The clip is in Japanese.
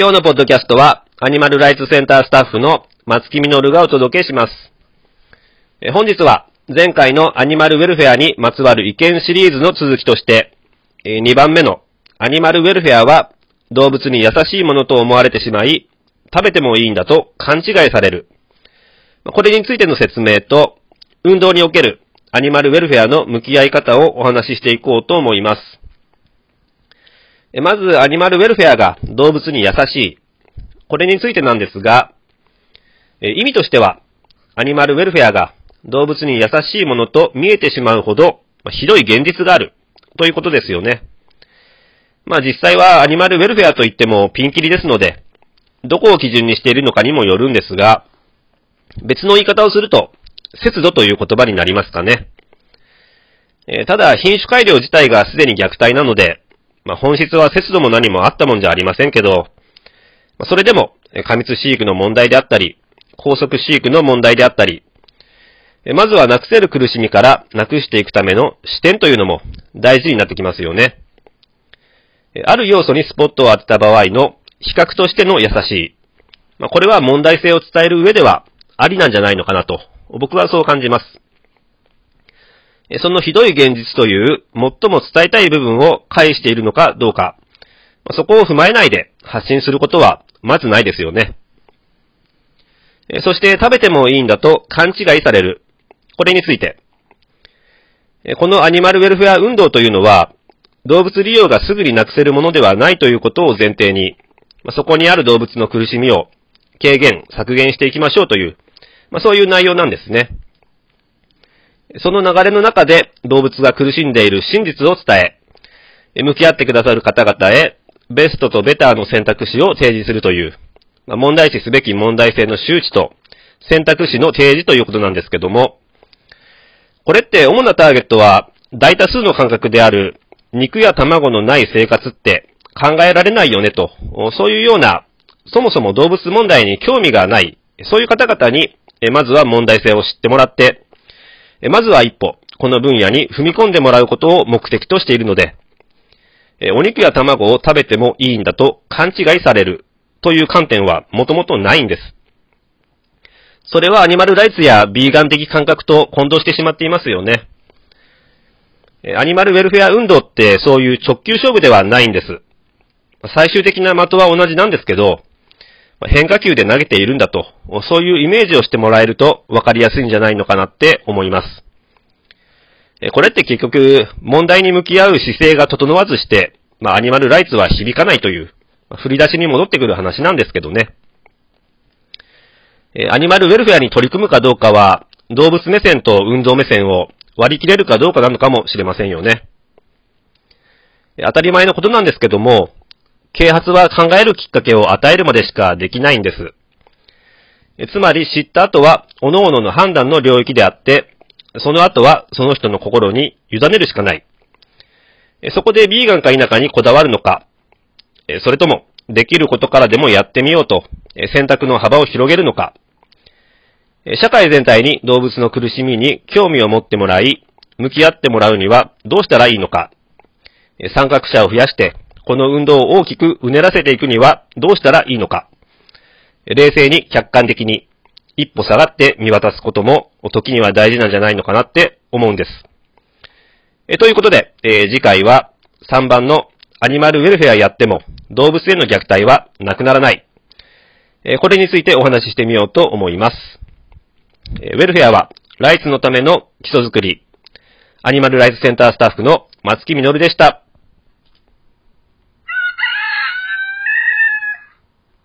今日のポッドキャストは、アニマルライツセンタースタッフの松木みのるがお届けします。え本日は、前回のアニマルウェルフェアにまつわる意見シリーズの続きとして、え2番目のアニマルウェルフェアは動物に優しいものと思われてしまい、食べてもいいんだと勘違いされる。これについての説明と、運動におけるアニマルウェルフェアの向き合い方をお話ししていこうと思います。まず、アニマルウェルフェアが動物に優しい。これについてなんですが、意味としては、アニマルウェルフェアが動物に優しいものと見えてしまうほど、ひどい現実がある、ということですよね。まあ実際はアニマルウェルフェアといってもピンキリですので、どこを基準にしているのかにもよるんですが、別の言い方をすると、節度という言葉になりますかね。ただ、品種改良自体がすでに虐待なので、まあ、本質は節度も何もあったもんじゃありませんけど、まあ、それでも、過密飼育の問題であったり、高速飼育の問題であったり、まずはなくせる苦しみからなくしていくための視点というのも大事になってきますよね。ある要素にスポットを当てた場合の比較としての優しい。まあ、これは問題性を伝える上ではありなんじゃないのかなと、僕はそう感じます。そのひどい現実という最も伝えたい部分を返しているのかどうか、そこを踏まえないで発信することはまずないですよね。そして食べてもいいんだと勘違いされる。これについて。このアニマルウェルフェア運動というのは、動物利用がすぐになくせるものではないということを前提に、そこにある動物の苦しみを軽減、削減していきましょうという、まあ、そういう内容なんですね。その流れの中で動物が苦しんでいる真実を伝え、向き合ってくださる方々へベストとベターの選択肢を提示するという、ま、問題視すべき問題性の周知と選択肢の提示ということなんですけども、これって主なターゲットは大多数の感覚である肉や卵のない生活って考えられないよねと、そういうような、そもそも動物問題に興味がない、そういう方々に、まずは問題性を知ってもらって、まずは一歩、この分野に踏み込んでもらうことを目的としているので、お肉や卵を食べてもいいんだと勘違いされるという観点はもともとないんです。それはアニマルライツやビーガン的感覚と混同してしまっていますよね。アニマルウェルフェア運動ってそういう直球勝負ではないんです。最終的な的は同じなんですけど、変化球で投げているんだと、そういうイメージをしてもらえると分かりやすいんじゃないのかなって思います。これって結局、問題に向き合う姿勢が整わずして、まあ、アニマルライツは響かないという、振り出しに戻ってくる話なんですけどね。アニマルウェルフェアに取り組むかどうかは、動物目線と運動目線を割り切れるかどうかなのかもしれませんよね。当たり前のことなんですけども、啓発は考えるきっかけを与えるまでしかできないんです。つまり知った後は、各々の判断の領域であって、その後はその人の心に委ねるしかない。そこでビーガンか否かにこだわるのか、それとも、できることからでもやってみようと、選択の幅を広げるのか、社会全体に動物の苦しみに興味を持ってもらい、向き合ってもらうにはどうしたらいいのか、参画者を増やして、この運動を大きくうねらせていくにはどうしたらいいのか、冷静に客観的に一歩下がって見渡すことも時には大事なんじゃないのかなって思うんです。えということで、えー、次回は3番のアニマルウェルフェアやっても動物への虐待はなくならない。えー、これについてお話ししてみようと思います。えウェルフェアは、ライツのための基礎づくり、アニマルライツセンタースタッフの松木みのるでした。